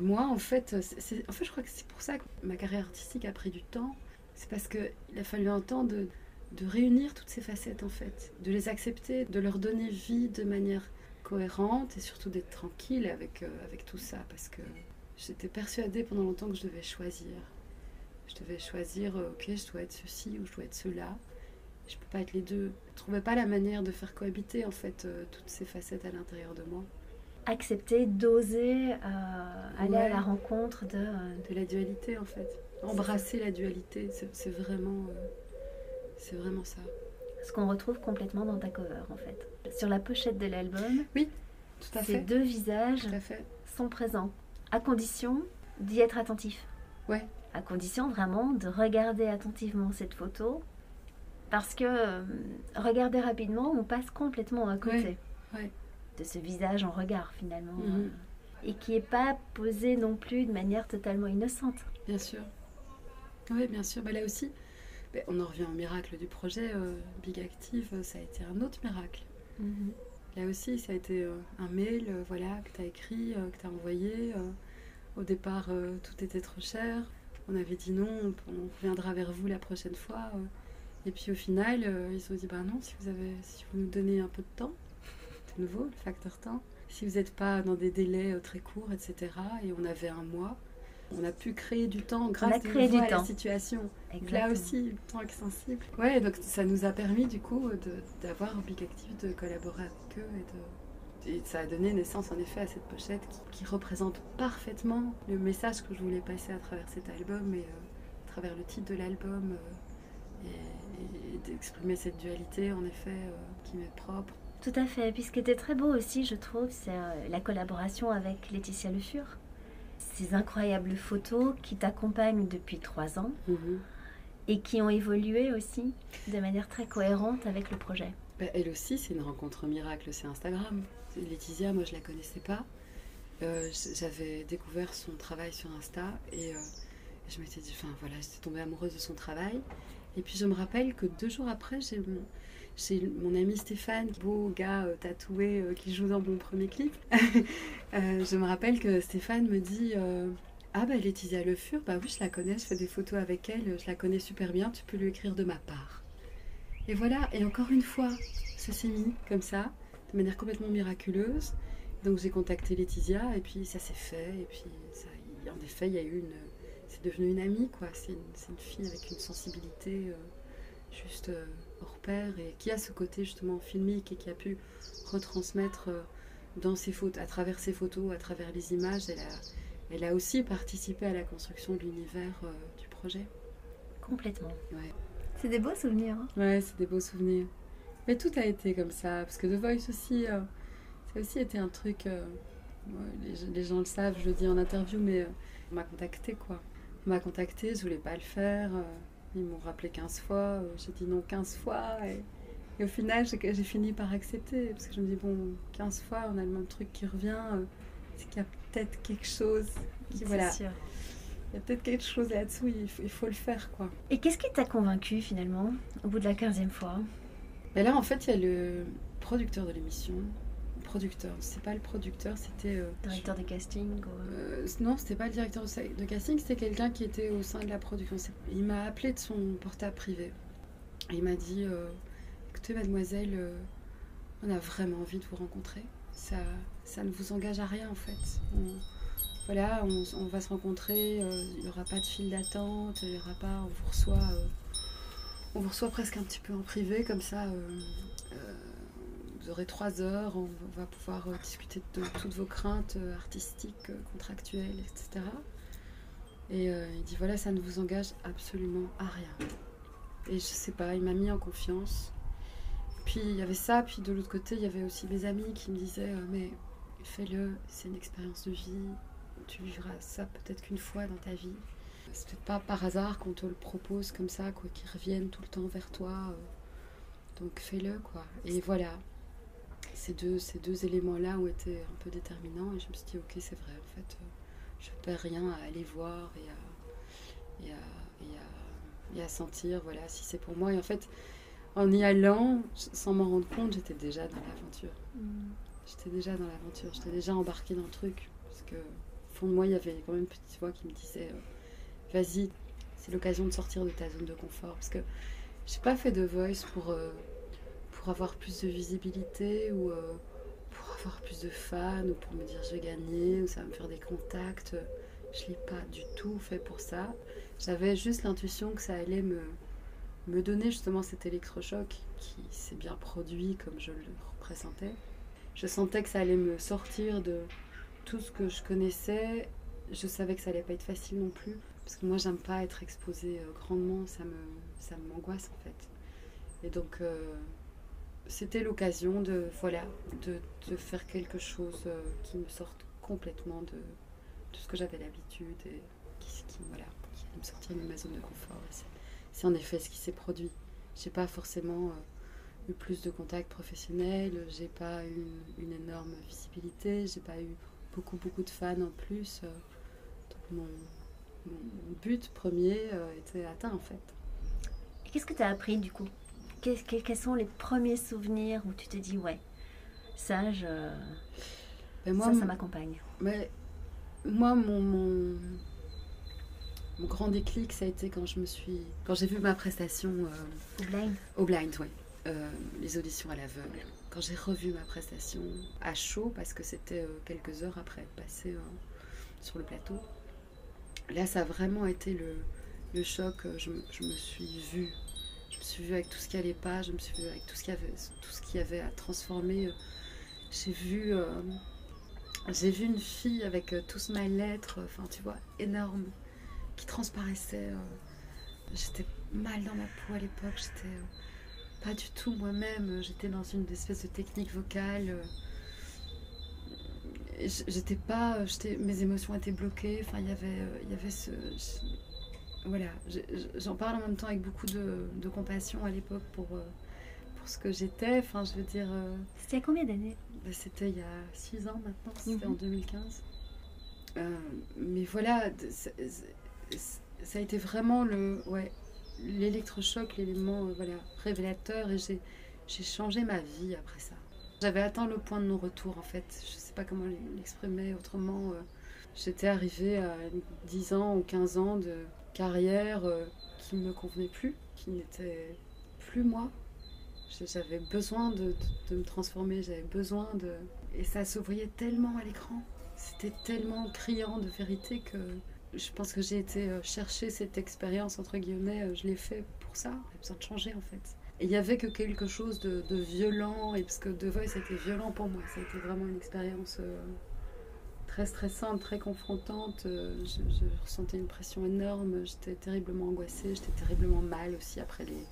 moi, en fait, c'est- en fait, je crois que c'est pour ça que ma carrière artistique a pris du temps. C'est parce qu'il a fallu un temps de, de réunir toutes ces facettes, en fait, de les accepter, de leur donner vie de manière cohérente et surtout d'être tranquille avec, euh, avec tout ça, parce que j'étais persuadée pendant longtemps que je devais choisir. Je devais choisir, euh, ok, je dois être ceci ou je dois être cela. Je peux pas être les deux. Je trouvais pas la manière de faire cohabiter en fait euh, toutes ces facettes à l'intérieur de moi. Accepter, d'oser euh, aller à la rencontre de... euh, De la dualité en fait. Embrasser la dualité, c'est vraiment, c'est vraiment ça. ce qu'on retrouve complètement dans ta cover, en fait. Sur la pochette de l'album, Tout à ces fait. deux visages Tout à fait. sont présents, à condition d'y être attentif. Ouais. À condition vraiment de regarder attentivement cette photo, parce que euh, regarder rapidement, on passe complètement à côté Ouais, ouais. de ce visage en regard finalement, Mhm. euh, et qui n'est pas posé non plus de manière totalement innocente. Bien sûr. Oui, bien sûr. Bah, là aussi, bah, on en revient au miracle du projet euh, Big Active. euh, Ça a été un autre miracle. Là aussi, ça a été euh, un mail voilà, que tu as écrit, que tu as envoyé. au départ, tout était trop cher. On avait dit non, on, on reviendra vers vous la prochaine fois. Et puis au final, euh, ils se sont dit bah non, si vous, avez, si vous nous donnez un peu de temps, de nouveau, le facteur temps, si vous n'êtes pas dans des délais euh, très courts, etc. Et on avait un mois. On a pu créer du temps grâce de nouveau à la temps. situation. Donc Exactement. là aussi, le temps est sensible. Ouais, donc ça nous a permis du coup d'avoir Big Active, de collaborer avec eux et de. Et ça a donné naissance en effet à cette pochette qui, qui représente parfaitement le message que je voulais passer à travers cet album et euh, à travers le titre de l'album euh, et, et d'exprimer cette dualité en effet euh, qui m'est propre. Tout à fait. Puis ce qui était très beau aussi, je trouve, c'est euh, la collaboration avec Laetitia Le Fur. Ces incroyables photos qui t'accompagnent depuis trois ans et qui ont évolué aussi de manière très cohérente avec le projet. Bah, elle aussi, c'est une rencontre miracle, c'est Instagram. Laetitia, moi je la connaissais pas. Euh, J'avais découvert son travail sur Insta et euh, je m'étais dit, enfin voilà, j'étais tombée amoureuse de son travail. Et puis je me rappelle que deux jours après, j'ai mon, ami Stéphane, beau gars euh, tatoué euh, qui joue dans mon premier clip. Euh, je me rappelle que Stéphane me dit Ah bah Laetitia Le Fur, bah oui, je la connais, je fais des photos avec elle, je la connais super bien, tu peux lui écrire de ma part. Et voilà, et encore une fois, ça s'est mis comme ça, de manière complètement miraculeuse. Donc j'ai contacté Laetitia, et puis ça s'est fait, et puis en effet, il y a eu une. C'est devenu une amie, quoi. C'est une, c'est une fille avec une sensibilité euh, juste euh, hors pair, et qui a ce côté justement filmique, et qui a pu retransmettre euh, dans ses photos, à travers ses photos, à travers les images. Elle a, elle a aussi participé à la construction de l'univers euh, du projet. Complètement. Ouais. C'est des beaux souvenirs. hein. Ouais, c'est des beaux souvenirs. Mais tout a été comme ça, parce que The Voice aussi, euh, ça a aussi été un truc. euh, les, les gens le savent, je le dis en interview, mais on m'a contacté quoi. On m'a contacté, je voulais pas le faire. euh, ils m'ont rappelé 15 fois, euh, j'ai dit non 15 fois. Et, et au final, j'ai fini par accepter, parce que je me dis, bon, 15 fois, on a le même truc qui revient. euh, c'est qu'il y a peut-être quelque chose qui, voilà, sûr. il y a peut-être quelque chose là-dessous, il faut, il faut le faire quoi. Et qu'est-ce qui t'a convaincu finalement au bout de la 15e fois? Et là, en fait, il y a le producteur de l'émission. Producteur, c'est pas le producteur, c'était. euh, Directeur de casting ou- euh, non, c'était pas le directeur de casting, c'était quelqu'un qui était au sein de la production. Il m'a appelé de son portable privé. Et il m'a dit euh, Écoutez, mademoiselle, on a vraiment envie de vous rencontrer. Ça, ça ne vous engage à rien, en fait. On- voilà, on, on va se rencontrer, il n'y aura pas de file d'attente, il aura pas. On vous reçoit. on vous reçoit presque un petit peu en privé, comme ça. Vous aurez trois heures, on va pouvoir euh, discuter de toutes vos craintes euh, artistiques, euh, contractuelles, etc. Et il dit voilà, ça ne vous engage absolument à rien. Et je sais pas, il m'a mis en confiance. Puis il y avait ça, puis de l'autre côté, il y avait aussi mes amis qui me disaient mais fais-le, c'est une expérience de vie, tu vivras ça peut-être qu'une fois dans ta vie. C'est peut-être pas par hasard qu'on te le propose comme ça, quoi, qu'il revienne tout le temps vers toi. donc fais-le, quoi. Et voilà, ces deux, ces deux éléments-là ont été un peu déterminants et je me suis dit, ok, c'est vrai, en fait, euh, je perds rien à aller voir et à, et à, et à, et à sentir, voilà, si c'est pour moi. Et en fait, en y allant, sans m'en rendre compte, j'étais déjà dans l'aventure. J'étais déjà dans l'aventure, j'étais déjà embarquée dans le truc. Parce que, au fond de moi, il y avait quand même une petite voix qui me disait euh, Vas-y, c'est l'occasion de sortir de ta zone de confort. Parce que j'ai pas fait de voice pour, euh, pour avoir plus de visibilité ou euh, pour avoir plus de fans ou pour me dire je vais gagner ou ça va me faire des contacts. Je l'ai pas du tout fait pour ça. J'avais juste l'intuition que ça allait me, me donner justement cet électrochoc qui s'est bien produit comme je le représentais. Je sentais que ça allait me sortir de tout ce que je connaissais. Je savais que ça allait pas être facile non plus. Parce que moi, j'aime pas être exposée euh, grandement. Ça me, ça m'angoisse en fait. Et donc, euh, c'était l'occasion de, voilà, de, de faire quelque chose euh, qui me sorte complètement de, de ce que j'avais l'habitude et qui, qui, voilà, qui allait me sortir de ma zone de confort. C'est, en effet ce qui s'est produit. J'ai pas forcément euh, eu plus de contacts professionnels, j'ai pas eu une énorme visibilité, j'ai pas eu beaucoup beaucoup de fans en plus. euh, mon, but premier était atteint en fait. Qu'est-ce que tu as appris du coup? Que- Quels sont les premiers souvenirs où tu te dis ouais, ça, je... Moi, ça, ça m'accompagne mais moi mon, mon, mon grand déclic ça a été quand je me suis quand j'ai vu ma prestation euh, Au blind Au blind, oui. Euh, les auditions à l'aveugle. Quand j'ai revu ma prestation à chaud, parce que c'était euh, quelques heures après être passé euh, sur le plateau, là, ça a vraiment été le, le choc. Je me suis vue. Me suis vue avec tout ce qui allait pas, je me suis vue avec tout ce qu'il y avait, tout ce qu'il y avait à transformer. Euh, J'ai vu, euh, j'ai vu une fille avec euh, tout ce mal-être, enfin, tu vois, énorme, qui transparaissait. J'étais mal dans ma peau à l'époque, j'étais pas du tout moi-même, j'étais dans une espèce de technique vocale. J'étais pas, mes émotions étaient bloquées. Enfin, il y avait, il y avait ce, voilà. je- je- J'en parle en même temps avec beaucoup de, de compassion à l'époque pour euh, pour ce que j'étais. Enfin, je veux dire, euh, C'était il y a combien d'années? bah, c'était il y a 6 ans maintenant, c'était Mhm. en 2015. Euh, mais voilà, ça a été vraiment le, ouais, l'électrochoc, l'élément euh, voilà, révélateur, et j'ai, changé ma vie après ça. J'avais atteint le point de non-retour en fait. Je sais pas comment l'exprimer autrement. euh. J'étais arrivée à 10 ans ou 15 ans de carrière euh, qui ne me convenait plus, qui n'était plus moi. J'avais besoin de, de- me transformer, j'avais besoin de... Et ça se voyait tellement à l'écran. C'était tellement criant de vérité que je pense que j'ai été euh, chercher cette expérience, entre guillemets, euh, je l'ai fait pour ça. J'ai besoin de changer en fait. Il y avait que quelque chose de, de violent, et parce que The Voice a été violent pour moi, ça a été vraiment une expérience très stressante, très confrontante. Euh, Je, ressentais une pression énorme, j'étais terriblement angoissée, j'étais terriblement mal aussi après les,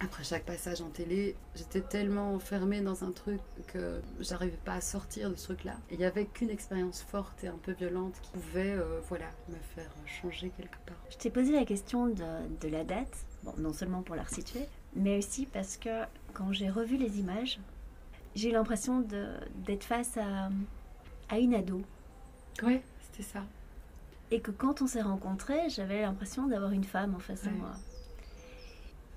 après chaque passage en télé, j'étais tellement enfermée dans un truc que j'arrivais pas à sortir de ce truc-là. Il n'y avait qu'une expérience forte et un peu violente qui pouvait euh, voilà, me faire changer quelque part. Je t'ai posé la question de, la date, bon, non seulement pour la resituer, mais aussi parce que quand j'ai revu les images, j'ai eu l'impression d'être face à une ado. Ouais, c'était ça. Et que quand on s'est rencontrés, j'avais l'impression d'avoir une femme en face de Ouais. moi.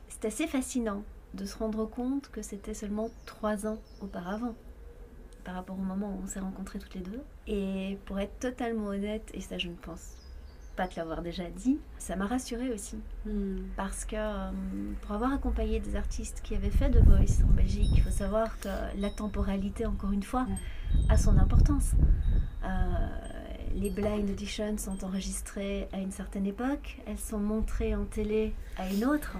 C'est assez fascinant de se rendre compte que c'était seulement trois ans auparavant, par rapport au moment où on s'est rencontrés toutes les deux. Et pour être totalement honnête, et ça je ne pense pas te l'avoir déjà dit, ça m'a rassurée aussi. Hmm. Parce que euh, pour avoir accompagné des artistes qui avaient fait The Voice en Belgique, il faut savoir que la temporalité, encore une fois, a son importance. Euh, les blind auditions sont enregistrées à une certaine époque, elles sont montrées en télé à une autre.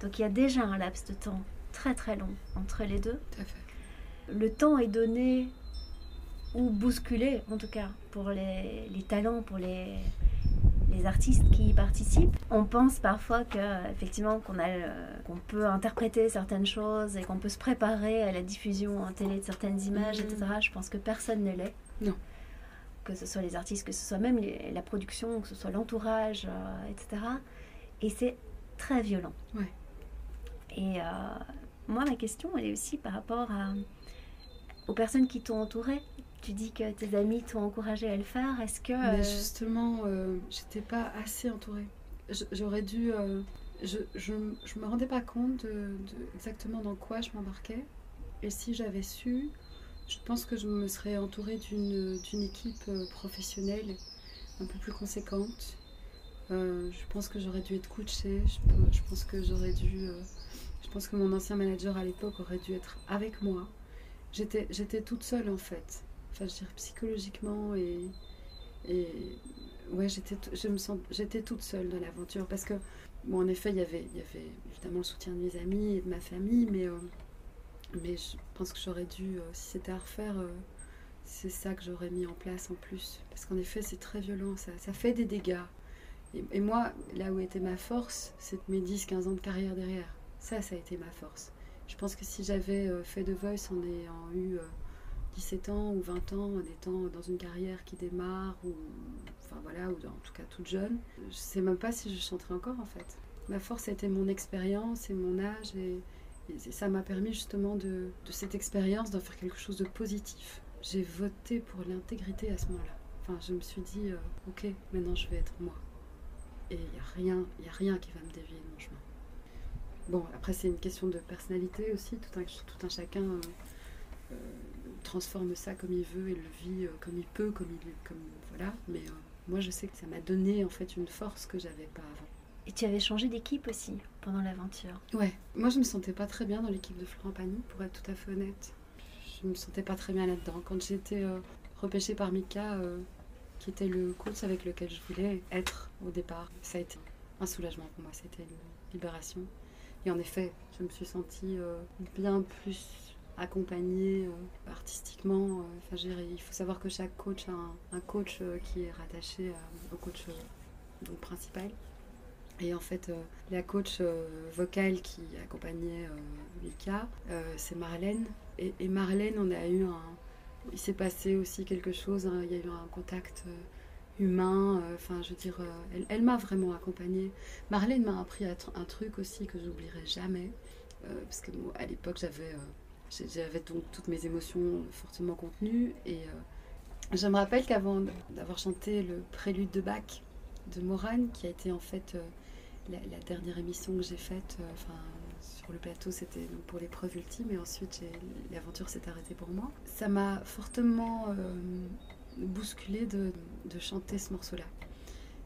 Donc il y a déjà un laps de temps très très long entre les deux. Tout à fait. Le temps est donné ou bousculé, en tout cas, pour les, les talents, pour les, les artistes qui y participent. On pense parfois que effectivement qu'on a qu'on peut interpréter certaines choses et qu'on peut se préparer à la diffusion en télé de certaines images, etc. Je pense que personne ne l'est. Non. Que ce soit les artistes, que ce soit même les- la production, que ce soit l'entourage, euh, etc. Et c'est très violent. Ouais. Et euh, moi, ma question, elle est aussi par rapport à, aux personnes qui t'ont entouré. Tu dis que tes amis t'ont encouragé à le faire. Est-ce que Mais euh, justement, euh, j'étais pas assez entourée. J'aurais dû. euh, je, je, je me rendais pas compte de, de exactement dans quoi je m'embarquais. Et si j'avais su, je pense que je me serais entourée d'une équipe euh, professionnelle un peu plus conséquente. Je pense que j'aurais dû être coachée. Je, pe- je pense que j'aurais dû. je pense que mon ancien manager à l'époque aurait dû être avec moi. J'étais toute seule en fait. Enfin, je dirais psychologiquement et. Et ouais, j'étais, je me sens, j'étais toute seule dans l'aventure parce que, bon, en effet, il y avait, il y avait évidemment le soutien de mes amis et de ma famille, mais, euh, mais je pense que j'aurais dû, euh, si c'était à refaire, euh, c'est ça que j'aurais mis en place en plus. Parce qu'en effet, c'est très violent, ça, fait des dégâts. Et, moi, là où était ma force, c'est mes 10-15 ans de carrière derrière. Ça, ça a été ma force. Je pense que si j'avais fait The Voice en ayant eu 17 ans ou 20 ans en étant dans une carrière qui démarre ou enfin voilà ou en tout cas toute jeune je sais même pas si je chanterais encore en fait. Ma force a été mon expérience et mon âge et, ça m'a permis justement de, de cette expérience d'en faire quelque chose de positif. J'ai voté pour l'intégrité à ce moment-là. Enfin je me suis dit euh, ok maintenant je vais être moi. Et il y a rien il a rien qui va me dévier de mon chemin bon après c'est une question de personnalité aussi tout un, tout un chacun euh, euh, transforme ça comme il veut et le vit euh, comme il peut, comme il comme voilà. Mais euh, moi, je sais que ça m'a donné en fait une force que j'avais pas avant. Et tu avais changé d'équipe aussi pendant l'aventure. Ouais. Moi, je me sentais pas très bien dans l'équipe de Florent Pagny, pour être tout à fait honnête. Je me sentais pas très bien là-dedans. Quand j'ai été euh, repêchée par Mika, euh, qui était le coach avec lequel je voulais être au départ, ça a été un soulagement pour moi. C'était une libération. Et en effet, je me suis sentie bien plus accompagnée euh, artistiquement. euh, Enfin, il faut savoir que chaque coach a un, coach euh, qui est rattaché au coach principal. Et en fait, la coach vocale qui accompagnait euh, Mika, c'est Marlène. Et, Marlène, on a eu un. Il s'est passé aussi quelque chose, hein, il y a eu un contact humain. Enfin, je veux dire, elle, m'a vraiment accompagnée. Marlène m'a appris un, tr- un truc aussi que j'oublierai jamais. parce que moi, à l'époque, j'avais. J'avais donc toutes mes émotions fortement contenues. Et euh, je me rappelle qu'avant d'avoir chanté le prélude de Bach de Morane, qui a été en fait euh, la, dernière émission que j'ai faite, euh, enfin, sur le plateau, c'était pour l'épreuve ultime, et ensuite l'aventure s'est arrêtée pour moi. Ça m'a fortement bousculé de, de chanter ce morceau-là.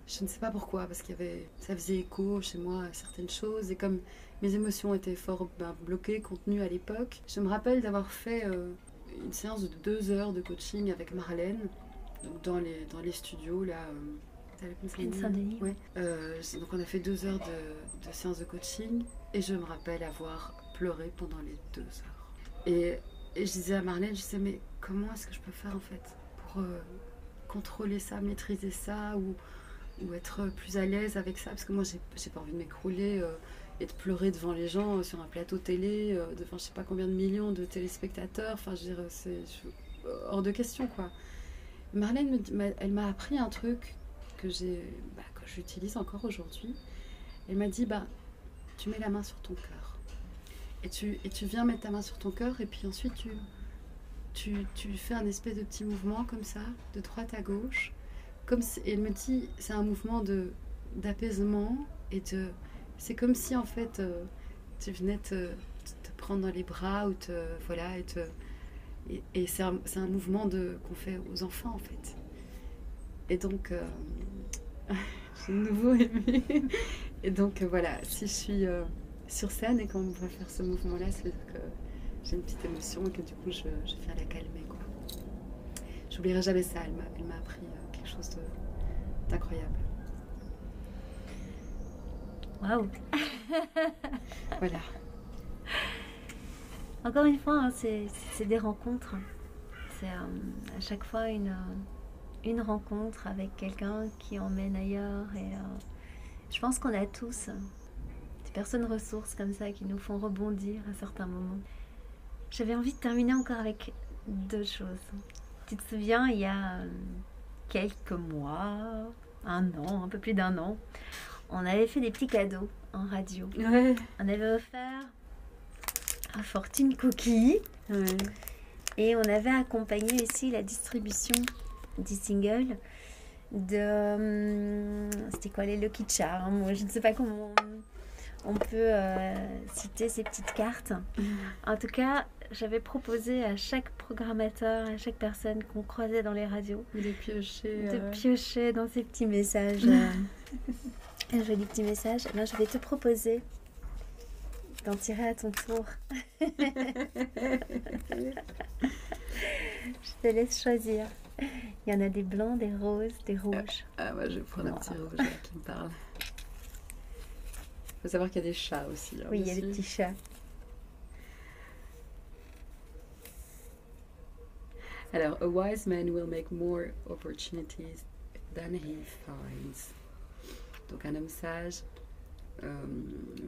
Je ne sais pas pourquoi, parce qu'il y avait, ça faisait écho chez moi à certaines choses, et comme mes émotions étaient fort ben, bloquées, contenues à l'époque, je me rappelle d'avoir fait euh, une séance de deux heures de coaching avec Marlène, donc dans les, dans les studios, là. euh, Saint-Denis. Ouais. Euh, donc on a fait deux heures de, de séance de coaching, et je me rappelle avoir pleuré pendant les deux heures. Et, et je disais à Marlène, je disais, mais comment est-ce que je peux faire en fait pour euh, contrôler ça, maîtriser ça, ou, ou être plus à l'aise avec ça Parce que moi, j'ai pas envie de m'écrouler euh, et de pleurer devant les gens euh, sur un plateau télé, euh, devant je sais pas combien de millions de téléspectateurs. Enfin, je veux c'est hors de question quoi. Marlène, elle m'a appris un truc que j'ai, bah, que j'utilise encore aujourd'hui. Elle m'a dit, bah, tu mets la main sur ton cœur. Et tu, et tu viens mettre ta main sur ton cœur, et puis ensuite tu, tu, tu fais un espèce de petit mouvement comme ça, de droite à gauche. Comme si- elle me dit, c'est un mouvement de d'apaisement et de. C'est comme si en fait euh, tu venais te, te prendre dans les bras ou te. Voilà, et. Et, c'est un, c'est un mouvement de, qu'on fait aux enfants en fait. Et donc. euh, j'ai de nouveau aimé. Et donc euh, voilà, si je suis euh, sur scène et qu'on va faire ce mouvement-là, c'est-à-dire que j'ai une petite émotion et que du coup je, je viens la calmer. Quoi. J'oublierai jamais ça, elle m'a, appris chose d'incroyable. Waouh Voilà. Encore une fois, hein, c'est des rencontres. C'est euh, à chaque fois une, euh, une rencontre avec quelqu'un qui emmène ailleurs. Et euh, je pense qu'on a tous euh, des personnes ressources comme ça qui nous font rebondir à certains moments. J'avais envie de terminer encore avec deux choses. Tu te souviens, il y a quelques mois, un an, un peu plus d'un an, on avait fait des petits cadeaux en radio. Ouais. On avait offert un Fortune Cookie ouais. et on avait accompagné aussi la distribution du single de. hum, C'était quoi les Lucky Charms ou Je ne sais pas comment on, on peut euh, citer ces petites cartes. En tout cas, j'avais proposé à chaque programmateur, à chaque personne qu'on croisait dans les radios, Il est pioché. de euh, piocher dans ces petits messages. euh, un joli petit message. Je vais te proposer d'en tirer à ton tour. je te laisse choisir. Il y en a des blancs, des roses, des rouges. Ah, moi je vais prendre un petit rouge là, qui me parle. faut savoir qu'il y a des chats aussi. hein, Oui, il y a des petits chats. Alors, a wise man will make more opportunities than he finds. Donc, un homme sage euh,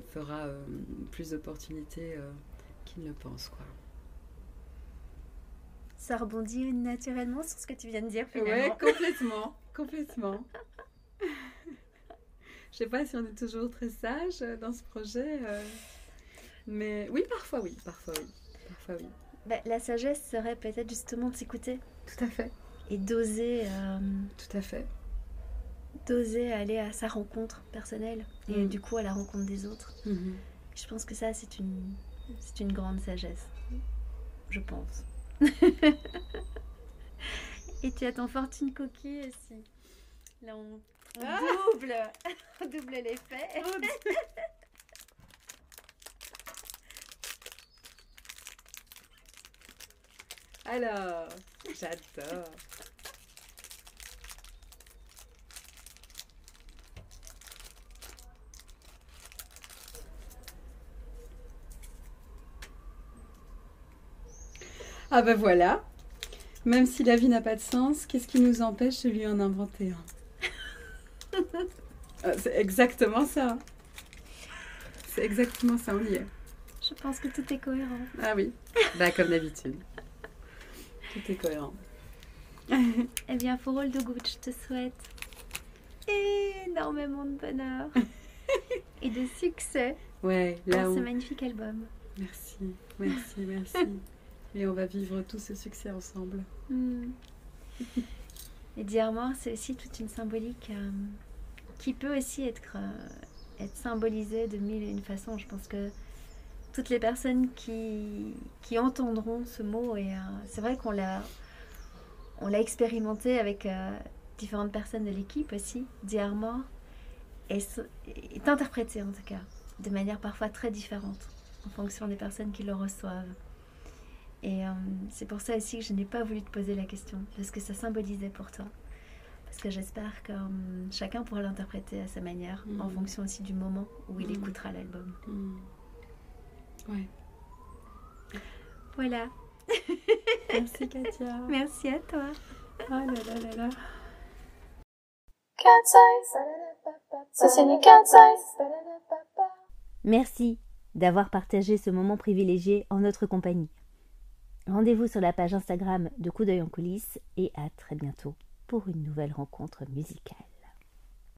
fera euh, plus d'opportunités euh, qu'il ne pense, quoi. Ça rebondit naturellement sur ce que tu viens de dire finalement. complètement, complètement. Je sais pas si on est toujours très sage euh, dans ce projet, euh, mais oui, parfois oui, parfois oui, parfois oui. Bah, la sagesse serait peut-être justement de s'écouter Tout à fait, et d'oser euh, tout à fait. d'oser aller à sa rencontre personnelle et Mm. du coup à la rencontre des autres. Je pense que ça, c'est une, c'est une grande sagesse. Je pense. Et tu as ton fortune coquille aussi. Là, on, on Ah double, on double l'effet. Alors, j'adore. Ah ben voilà. Même si la vie n'a pas de sens, qu'est-ce qui nous empêche de lui en inventer un? Ah, C'est exactement ça. C'est exactement ça, on y est. Je pense que tout est cohérent. Ah oui, bah comme d'habitude. Tout est cohérent. Eh bien, pour rôle de goutte, je te souhaite énormément de bonheur et de succès Ouais, là ce on... magnifique album. Merci, merci, merci. Et on va vivre tout ce succès ensemble. Hmm. Et dire mort, c'est aussi toute une symbolique euh, qui peut aussi être euh, être symbolisé de mille et une façons. Je pense que toutes les personnes qui, qui entendront ce mot, et euh, c'est vrai qu'on l'a, on l'a expérimenté avec euh, différentes personnes de l'équipe aussi, Diarmor, et est interprété en tout cas de manière parfois très différente en fonction des personnes qui le reçoivent. Et euh, c'est pour ça aussi que je n'ai pas voulu te poser la question de ce que ça symbolisait pour toi. Parce que j'espère que chacun pourra l'interpréter à sa manière, en Mm. fonction aussi du moment où il Mm. écoutera l'album. Mm. Ouais. Voilà, Merci Katia. merci à toi. Oh là là là là. Merci d'avoir partagé ce moment privilégié en notre compagnie. Rendez-vous sur la page Instagram de Coup d'œil en coulisses et à très bientôt pour une nouvelle rencontre musicale.